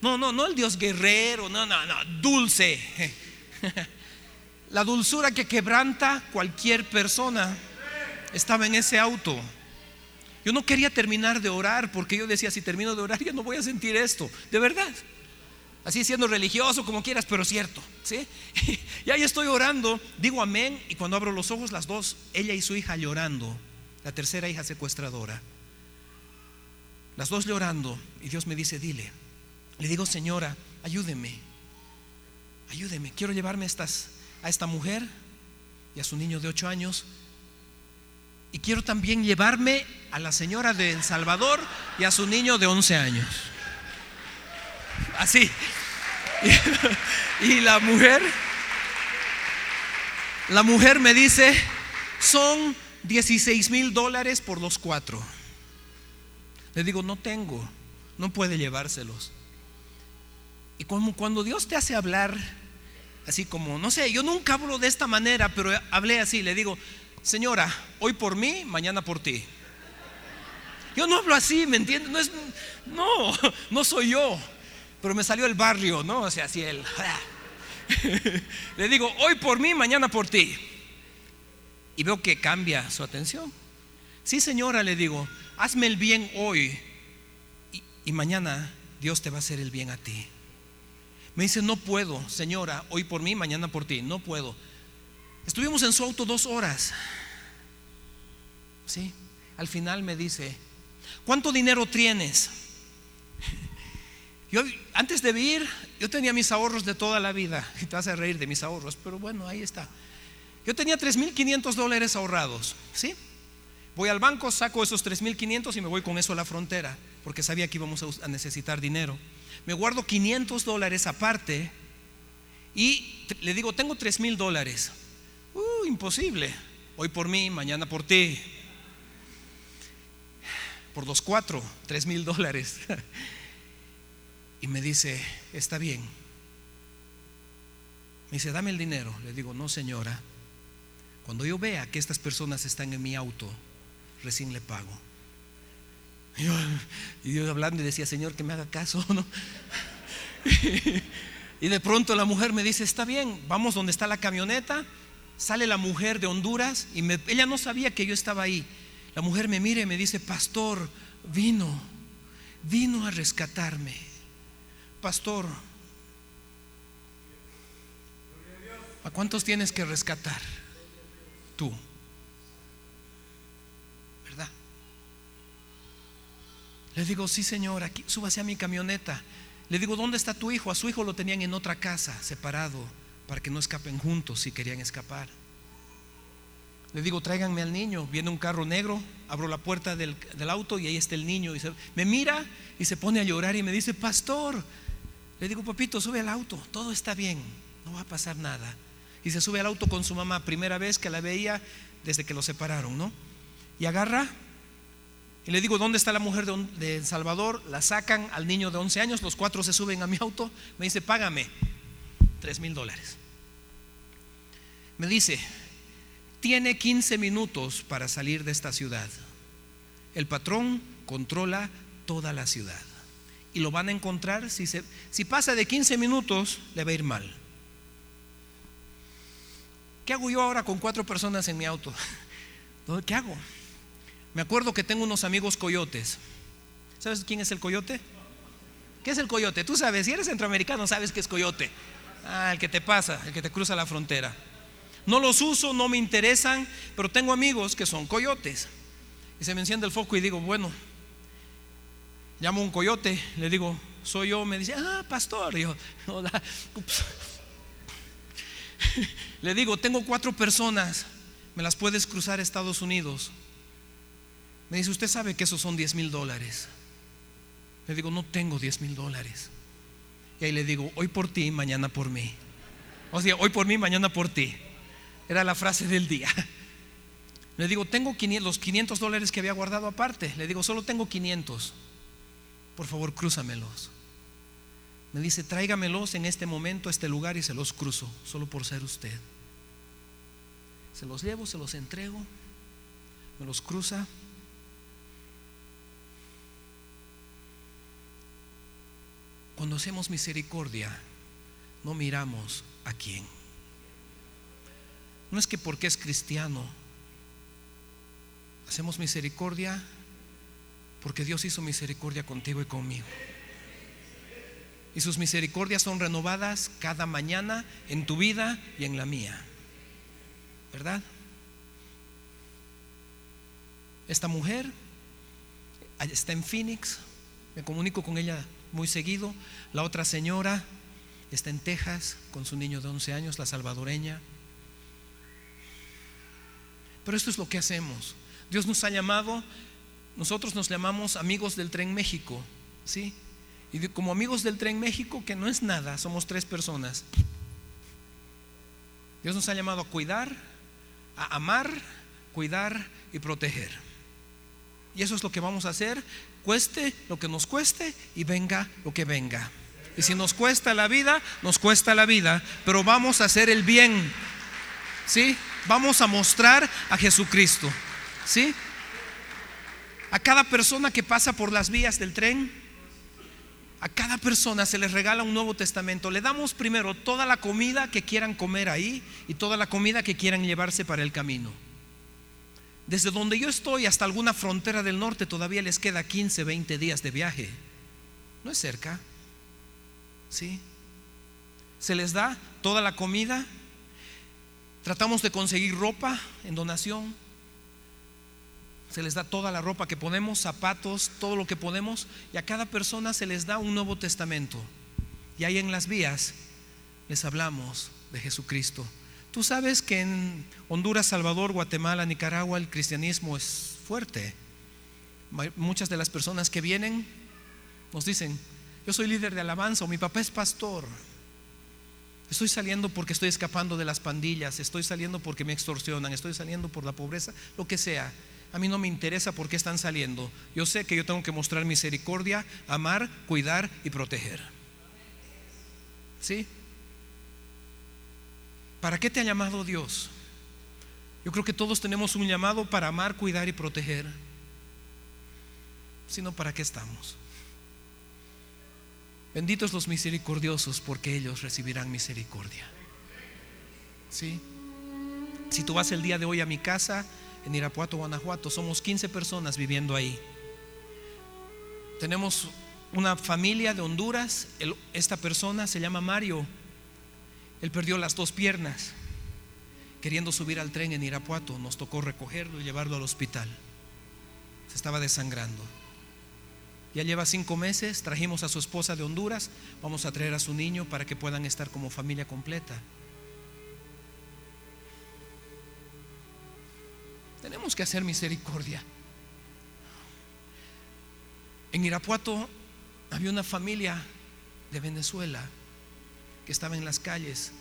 No, no, no el Dios guerrero, no, no, no, dulce. La dulzura que quebranta cualquier persona estaba en ese auto. Yo no quería terminar de orar porque yo decía, si termino de orar ya no voy a sentir esto, de verdad. Así siendo religioso como quieras, pero cierto, ¿sí? Y ahí estoy orando, digo amén y cuando abro los ojos las dos, ella y su hija llorando, la tercera hija secuestradora. Las dos llorando y Dios me dice, dile. Le digo, "Señora, ayúdeme. Ayúdeme, quiero llevarme estas a esta mujer y a su niño de ocho años y quiero también llevarme a la señora de El Salvador y a su niño de 11 años. Así. Y, la mujer, la mujer me dice, son 16 mil dólares por los cuatro. Le digo, no tengo, no puede llevárselos. Y como cuando Dios te hace hablar, así como, no sé, yo nunca hablo de esta manera, pero hablé así, le digo, señora, hoy por mí, mañana por ti. Yo no hablo así, ¿me entiendes? No, es, no, no soy yo. Pero me salió el barrio, ¿no? O sea, así el... Le digo, hoy por mí, mañana por ti. Y veo que cambia su atención. Sí, señora, le digo, hazme el bien hoy y, mañana Dios te va a hacer el bien a ti. Me dice, no puedo, señora, hoy por mí, mañana por ti. No puedo. Estuvimos en su auto dos horas. Sí, al final me dice, ¿cuánto dinero tienes? Yo antes de ir, yo tenía mis ahorros de toda la vida. Y te vas a reír de mis ahorros, pero bueno, ahí está. Yo tenía 3.500 dólares ahorrados, ¿sí? Voy al banco, saco esos 3.500 y me voy con eso a la frontera, porque sabía que íbamos a necesitar dinero. Me guardo 500 dólares aparte y le digo, tengo 3.000 dólares. Uh, imposible. Hoy por mí, mañana por ti. Por los cuatro, tres mil dólares. Y me dice, está bien. Me dice, dame el dinero. Le digo, no señora. Cuando yo vea que estas personas están en mi auto, recién le pago. Y yo, hablando y decía, Señor, que me haga caso, ¿no? Y de pronto la mujer me dice, está bien, vamos donde está la camioneta. Sale la mujer de Honduras y ella no sabía que yo estaba ahí. La mujer me mira y me dice, pastor, vino, vino a rescatarme. Pastor, ¿a cuántos tienes que rescatar? ¿Verdad? Le digo, sí señor, aquí, súbase a mi camioneta. Le digo, ¿dónde está tu hijo? A su hijo lo tenían en otra casa, separado, para que no escapen juntos si querían escapar. Le digo, tráiganme al niño. Viene un carro negro, abro la puerta del, auto y ahí está el niño. Y me mira y se pone a llorar y me dice, pastor. Le digo, papito, sube al auto, todo está bien, no va a pasar nada. Y se sube al auto con su mamá, primera vez que la veía desde que lo separaron, ¿no? Y agarra y le digo, ¿dónde está la mujer de, El Salvador? La sacan al niño de 11 años, los cuatro se suben a mi auto, me dice, págame 3 mil dólares. Me dice, tiene 15 minutos para salir de esta ciudad. El patrón controla toda la ciudad. Y lo van a encontrar, si, pasa de 15 minutos, le va a ir mal. ¿Qué hago yo ahora con cuatro personas en mi auto? ¿Qué hago? Me acuerdo que tengo unos amigos coyotes. ¿Sabes quién es el coyote? ¿Qué es el coyote? Tú sabes, si eres centroamericano sabes que es coyote. Ah, el que te pasa, el que te cruza la frontera. No los uso, no me interesan, pero tengo amigos que son coyotes. Y se me enciende el foco y digo, bueno, llamo a un coyote, le digo, soy yo, me dice, ah, pastor. yo, hola. le digo, tengo cuatro personas, ¿me las puedes cruzar a Estados Unidos? Me dice, usted sabe que esos son 10 mil dólares. Le digo, no tengo 10 mil dólares. Y ahí le digo, hoy por ti, mañana por mí. O sea, hoy por mí, mañana por ti. Era la frase del día. Le digo, tengo los 500 dólares que había guardado aparte. Le digo, solo tengo 500. Por favor, crúzamelos. Me dice, tráigamelos en este momento a este lugar y se los cruzo, solo por ser usted. Se los llevo, se los entrego, me los cruza Cuando hacemos misericordia, no miramos a quién. No es que porque es cristiano, hacemos misericordia porque Dios hizo misericordia contigo y conmigo. Y sus misericordias son renovadas cada mañana en tu vida y en la mía. ¿Verdad? Esta mujer está en Phoenix, me comunico con ella muy seguido. La otra señora está en Texas con su niño de 11 años, la salvadoreña. Pero esto es lo que hacemos. Dios nos ha llamado, nosotros nos llamamos amigos del tren México, ¿sí? Y como amigos del tren México, que no es nada, somos tres personas. Dios nos ha llamado a cuidar, a amar, cuidar y proteger. Y eso es lo que vamos a hacer cueste lo que nos cueste y venga lo que venga. Y si nos cuesta la vida, nos cuesta la vida, pero vamos a hacer el bien. ¿Sí? Vamos a mostrar a Jesucristo. ¿Sí? A cada persona que pasa por las vías del tren, a cada persona se les regala un Nuevo Testamento. Le damos primero toda la comida que quieran comer ahí y toda la comida que quieran llevarse para el camino. Desde donde yo estoy hasta alguna frontera del norte todavía les queda 15, 20 días de viaje. No es cerca. ¿Sí? Se les da toda la comida. Tratamos de conseguir ropa en donación. Se les da toda la ropa que ponemos, zapatos, todo lo que podemos. Y a cada persona se les da un Nuevo Testamento. Y ahí en las vías les hablamos de Jesucristo. Tú sabes que en Honduras, Salvador, Guatemala, Nicaragua el cristianismo es fuerte. Muchas de las personas que vienen nos dicen, yo soy líder de alabanza o mi papá es pastor. Estoy saliendo porque estoy escapando de las pandillas, estoy saliendo porque me extorsionan, estoy saliendo por la pobreza, lo que sea. A mí no me interesa por qué están saliendo. Yo sé que yo tengo que mostrar misericordia, amar, cuidar y proteger. ¿Sí? ¿Para qué te ha llamado Dios? Yo creo que todos tenemos un llamado para amar, cuidar y proteger. Sino para qué estamos. Benditos los misericordiosos porque ellos recibirán misericordia. ¿Sí? Si tú vas el día de hoy a mi casa en Irapuato, Guanajuato, somos 15 personas viviendo ahí. Tenemos una familia de Honduras, esta persona se llama Mario, él perdió las dos piernas queriendo subir al tren en Irapuato, nos tocó recogerlo y llevarlo al hospital. Se estaba desangrando. Ya lleva cinco meses, trajimos a su esposa de Honduras, vamos a traer a su niño para que puedan estar como familia completa. Tenemos que hacer misericordia. En Irapuato había una familia de Venezuela que estaba en las calles.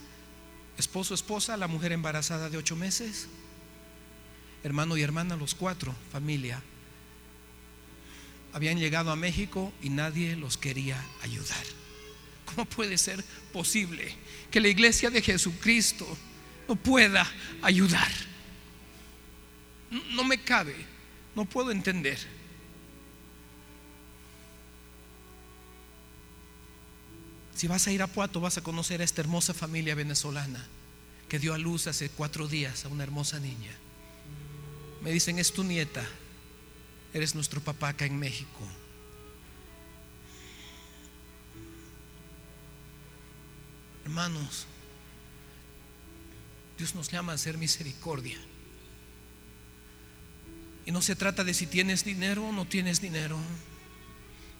Esposo, esposa, la mujer embarazada de ocho meses, hermano y hermana, los cuatro, familia. Habían llegado a México y nadie los quería ayudar. ¿Cómo puede ser posible que la iglesia de Jesucristo no pueda ayudar? No me cabe, no puedo entender. Si vas a ir a Puato, vas a conocer a esta hermosa familia venezolana que dio a luz hace cuatro días a una hermosa niña. Me dicen, es tu nieta, eres nuestro papá acá en México. Hermanos, Dios nos llama a hacer misericordia. Y no se trata de si tienes dinero o no tienes dinero,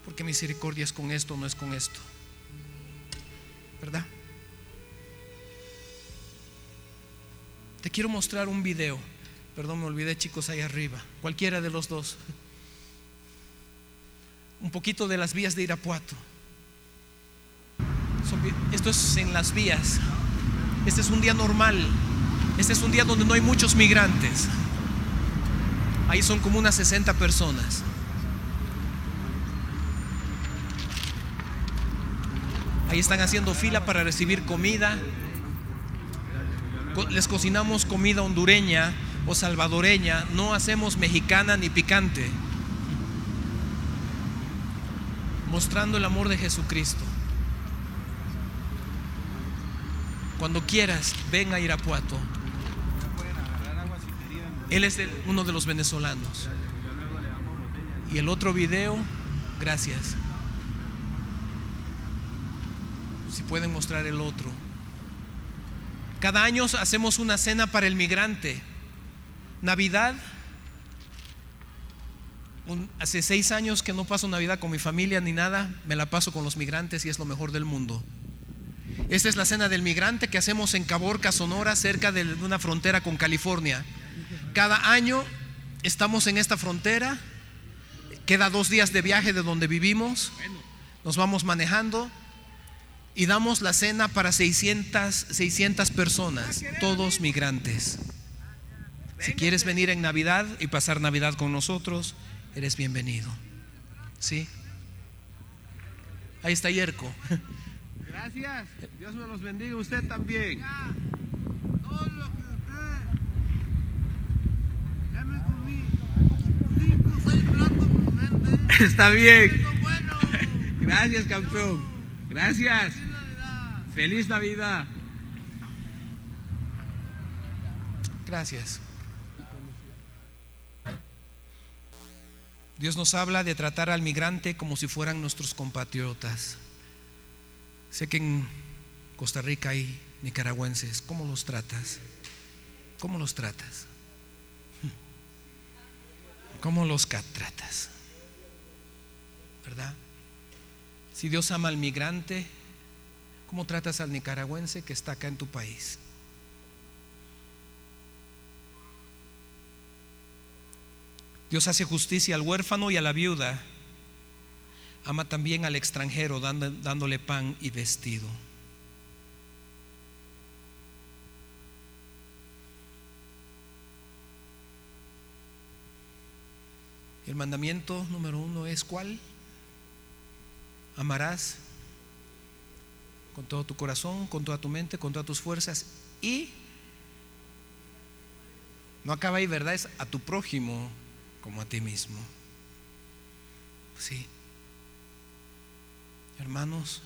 porque misericordia es con esto no es con esto. ¿verdad? Te quiero mostrar un video. Perdón, me olvidé chicos ahí arriba. Cualquiera de los dos. Un poquito de las vías de Irapuato. Esto es en las vías. Este es un día normal. Este es un día donde no hay muchos migrantes. Ahí son como unas 60 personas. Ahí están haciendo fila para recibir comida. Les cocinamos comida hondureña o salvadoreña. No hacemos mexicana ni picante. Mostrando el amor de Jesucristo. Cuando quieras, ven a Irapuato. Él es uno de los venezolanos. Y el otro video, gracias. Si pueden mostrar el otro. Cada año hacemos una cena para el migrante. Navidad. hace seis años que no paso Navidad con mi familia ni nada. Me la paso con los migrantes y es lo mejor del mundo. Esta es la cena del migrante que hacemos en Caborca, Sonora, cerca de una frontera con California. Cada año estamos en esta frontera. Queda dos días de viaje de donde vivimos. Nos vamos manejando y damos la cena para 600, 600 personas, todos migrantes. Si quieres venir en Navidad y pasar Navidad con nosotros, eres bienvenido. ¿Sí? Ahí está Yerko. Gracias. Dios me los bendiga. Usted también. Está bien. Gracias, campeón. Gracias. Feliz Navidad. Gracias. Dios nos habla de tratar al migrante como si fueran nuestros compatriotas. Sé que en Costa Rica hay nicaragüenses. ¿Cómo los tratas? ¿Cómo los tratas? ¿Cómo los tratas? ¿Verdad? Si Dios ama al migrante, ¿cómo tratas al nicaragüense que está acá en tu país? Dios hace justicia al huérfano y a la viuda. Ama también al extranjero dándole pan y vestido. El mandamiento número uno es ¿cuál? Amarás con todo tu corazón, con toda tu mente, con todas tus fuerzas y no acaba ahí, ¿verdad? Es a tu prójimo como a ti mismo. Sí. Hermanos,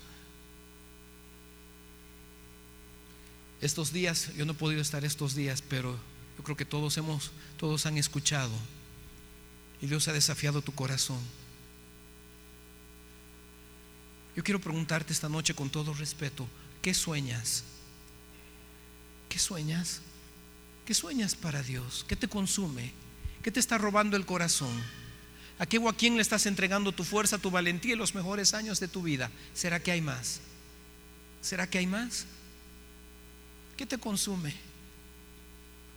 estos días, yo no he podido estar estos días, pero yo creo que todos hemos, todos han escuchado y Dios ha desafiado tu corazón. Yo quiero preguntarte esta noche con todo respeto, ¿qué sueñas? ¿Qué sueñas? ¿Qué sueñas para Dios? ¿Qué te consume? ¿Qué te está robando el corazón? ¿A qué o a quién le estás entregando tu fuerza, tu valentía y los mejores años de tu vida? ¿Será que hay más? ¿Será que hay más? ¿Qué te consume?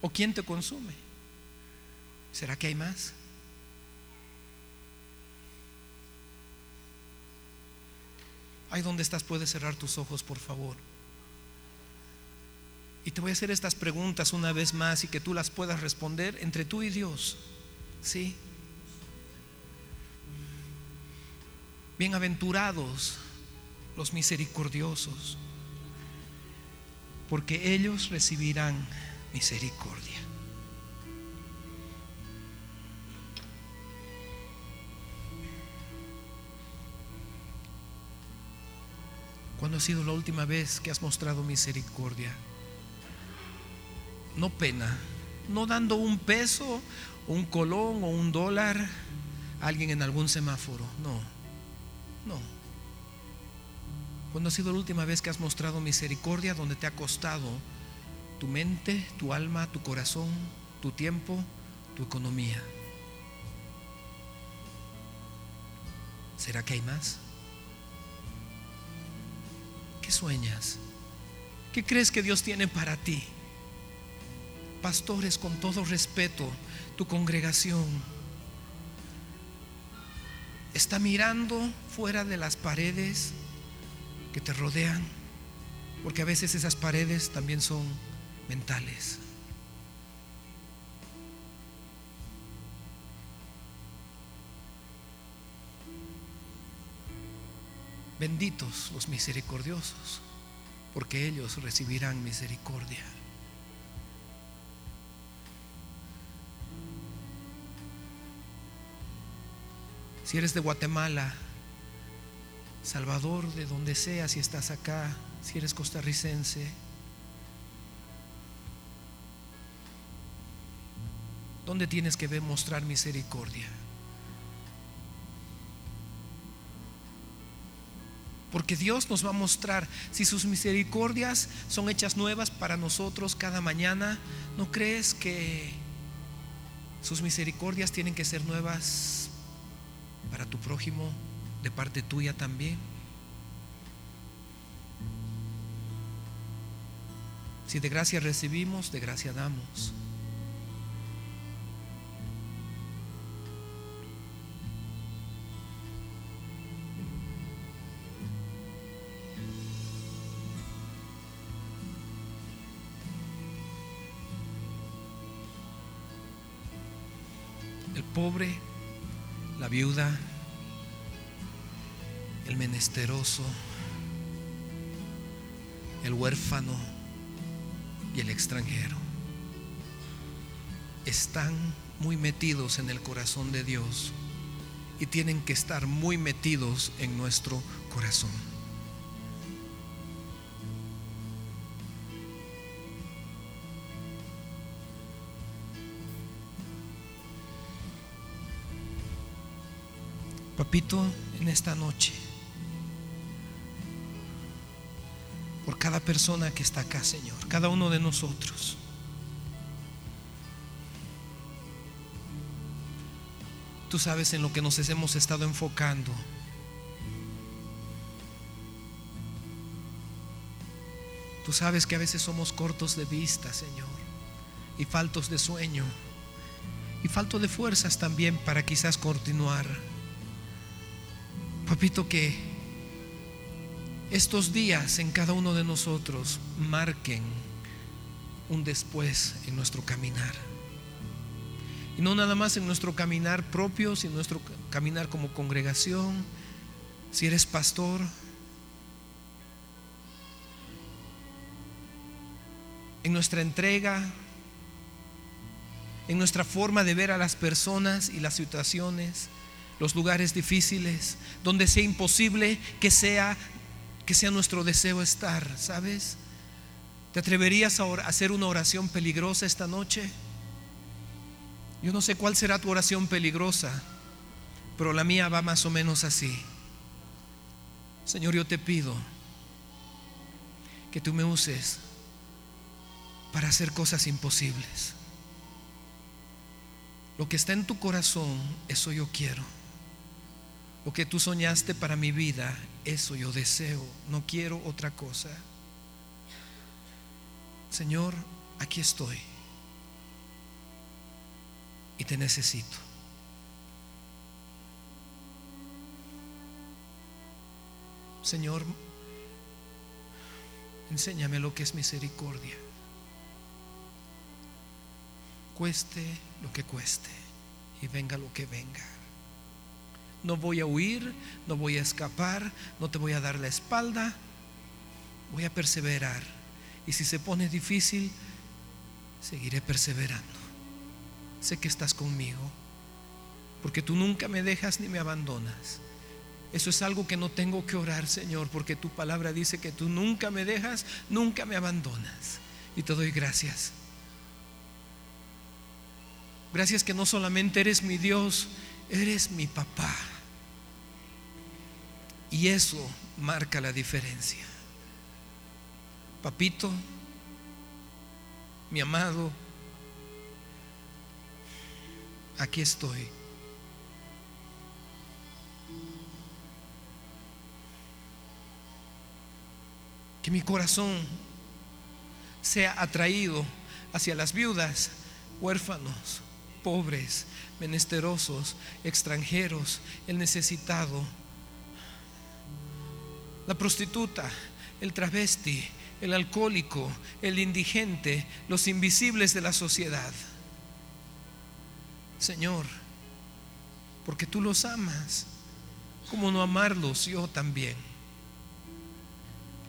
¿O quién te consume? ¿Será que hay más? Ahí donde estás puedes cerrar tus ojos, por favor. Y te voy a hacer estas preguntas una vez más y que tú las puedas responder entre tú y Dios. ¿Sí? Bienaventurados los misericordiosos, porque ellos recibirán misericordia. ¿Cuándo ha sido la última vez que has mostrado misericordia? No pena, no dando un peso, un colón o un dólar a alguien en algún semáforo, no, no. ¿Cuándo ha sido la última vez que has mostrado misericordia donde te ha costado tu mente, tu alma, tu corazón, tu tiempo, tu economía? ¿Será que hay más? ¿Qué sueñas? ¿Qué crees que Dios tiene para ti? Pastores, con todo respeto, tu congregación está mirando fuera de las paredes que te rodean, porque a veces esas paredes también son mentales. Benditos los misericordiosos, porque ellos recibirán misericordia. Si eres de Guatemala, Salvador, de donde sea, si estás acá, si eres costarricense, ¿dónde tienes que demostrar misericordia? Porque Dios nos va a mostrar si sus misericordias son hechas nuevas para nosotros cada mañana. ¿No crees que sus misericordias tienen que ser nuevas para tu prójimo de parte tuya también? Si de gracia recibimos, de gracia damos. Pobre, la viuda, el menesteroso, el huérfano y el extranjero. Están muy metidos en el corazón de Dios y tienen que estar muy metidos en nuestro corazón. Papito, en esta noche, por cada persona que está acá, Señor, cada uno de nosotros. Tú sabes en lo que nos hemos estado enfocando. Tú sabes que a veces somos cortos de vista, Señor, y faltos de sueño, y falto de fuerzas también para quizás continuar. Papito, que estos días en cada uno de nosotros marquen un después en nuestro caminar. Y no nada más en nuestro caminar propio, sino en nuestro caminar como congregación. Si eres pastor, en nuestra entrega, en nuestra forma de ver a las personas y las situaciones, los lugares difíciles, donde sea imposible que sea que sea nuestro deseo estar, ¿sabes? ¿Te atreverías a hacer una oración peligrosa esta noche? Yo no sé cuál será tu oración peligrosa, pero la mía va más o menos así. Señor, yo te pido que tú me uses para hacer cosas imposibles. Lo que está en tu corazón, eso yo quiero. Lo que tú soñaste para mi vida, eso yo deseo. No quiero otra cosa. Señor, aquí estoy. Y te necesito. Señor, enséñame lo que es misericordia. Cueste lo que cueste y venga lo que venga. No voy a huir, no voy a escapar, no te voy a dar la espalda, voy a perseverar. Y si se pone difícil, seguiré perseverando. Sé que estás conmigo, porque tú nunca me dejas ni me abandonas. Eso es algo que no tengo que orar, Señor, porque tu palabra dice que tú nunca me dejas, nunca me abandonas. Y te doy gracias. Gracias que no solamente eres mi Dios, eres mi papá. Y eso marca la diferencia. Papito, mi amado, aquí estoy. Que mi corazón sea atraído hacia las viudas, huérfanos, pobres, menesterosos, extranjeros, el necesitado, la prostituta, el travesti, el alcohólico, el indigente, los invisibles de la sociedad. Señor, porque tú los amas, ¿cómo no amarlos yo también?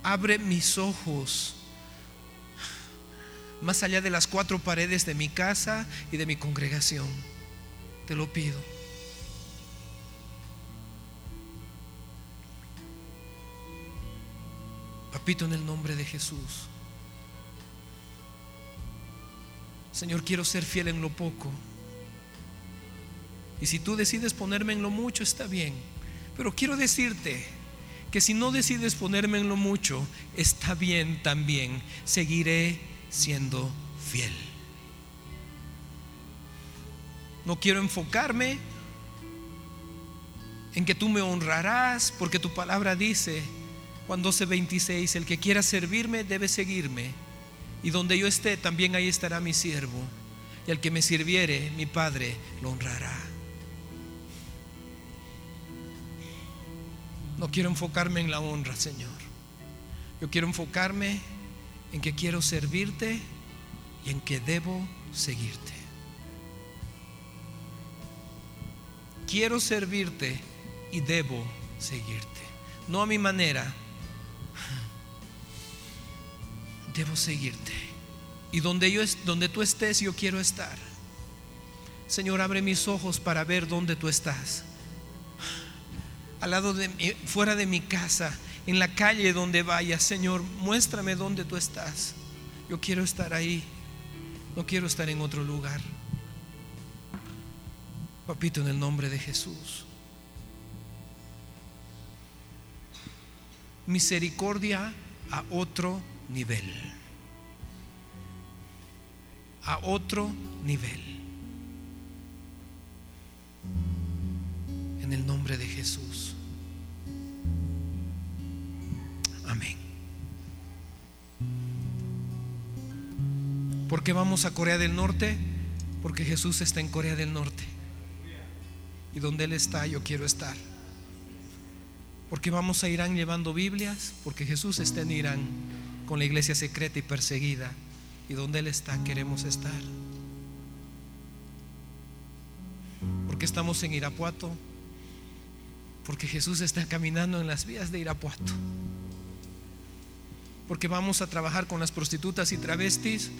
Abre mis ojos más allá de las cuatro paredes de mi casa y de mi congregación. Te lo pido. Papito, en el nombre de Jesús. Señor, quiero ser fiel en lo poco. Y si tú decides ponerme en lo mucho, está bien. Pero quiero decirte que si no decides ponerme en lo mucho, está bien también. Seguiré siendo fiel. No quiero enfocarme en que tú me honrarás, porque tu palabra dice, Juan 12:26, el que quiera servirme debe seguirme, y donde yo esté también ahí estará mi siervo, y al que me sirviere, mi Padre lo honrará. No quiero enfocarme en la honra, Señor. Yo quiero enfocarme en que quiero servirte y en que debo seguirte. Quiero servirte y debo seguirte. No a mi manera. Debo seguirte. Y donde yo donde tú estés, yo quiero estar. Señor, abre mis ojos para ver dónde tú estás. Al lado de fuera de mi casa, en la calle donde vaya, Señor, muéstrame dónde tú estás. Yo quiero estar ahí, no quiero estar en otro lugar. Papito, en el nombre de Jesús. Misericordia a otro nivel. A otro nivel. En el nombre de Jesús. Amén. ¿Por qué vamos a Corea del Norte? Porque Jesús está en Corea del Norte. Y donde Él está, yo quiero estar. Porque vamos a Irán llevando Biblias, porque Jesús está en Irán con la iglesia secreta y perseguida. Y donde Él está, queremos estar. Porque estamos en Irapuato, porque Jesús está caminando en las vías de Irapuato. porque vamos a trabajar con las prostitutas y travestis,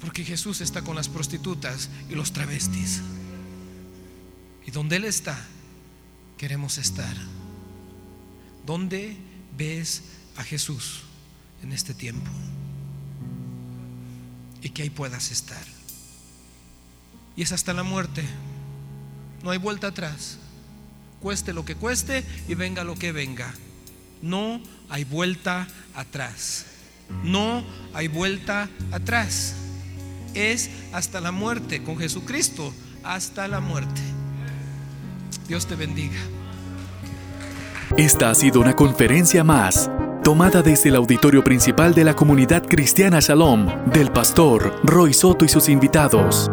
porque Jesús está con las prostitutas y los travestis. Y donde Él está, queremos estar. ¿Dónde ves a Jesús en este tiempo? Y que ahí puedas estar. Y es hasta la muerte. No hay vuelta atrás. Cueste lo que cueste y venga lo que venga. No hay vuelta atrás. No hay vuelta atrás. Es hasta la muerte con Jesucristo, hasta la muerte. Dios te bendiga. Esta ha sido una conferencia más, tomada desde el auditorio principal de la comunidad cristiana Shalom, del pastor Roy Soto y sus invitados.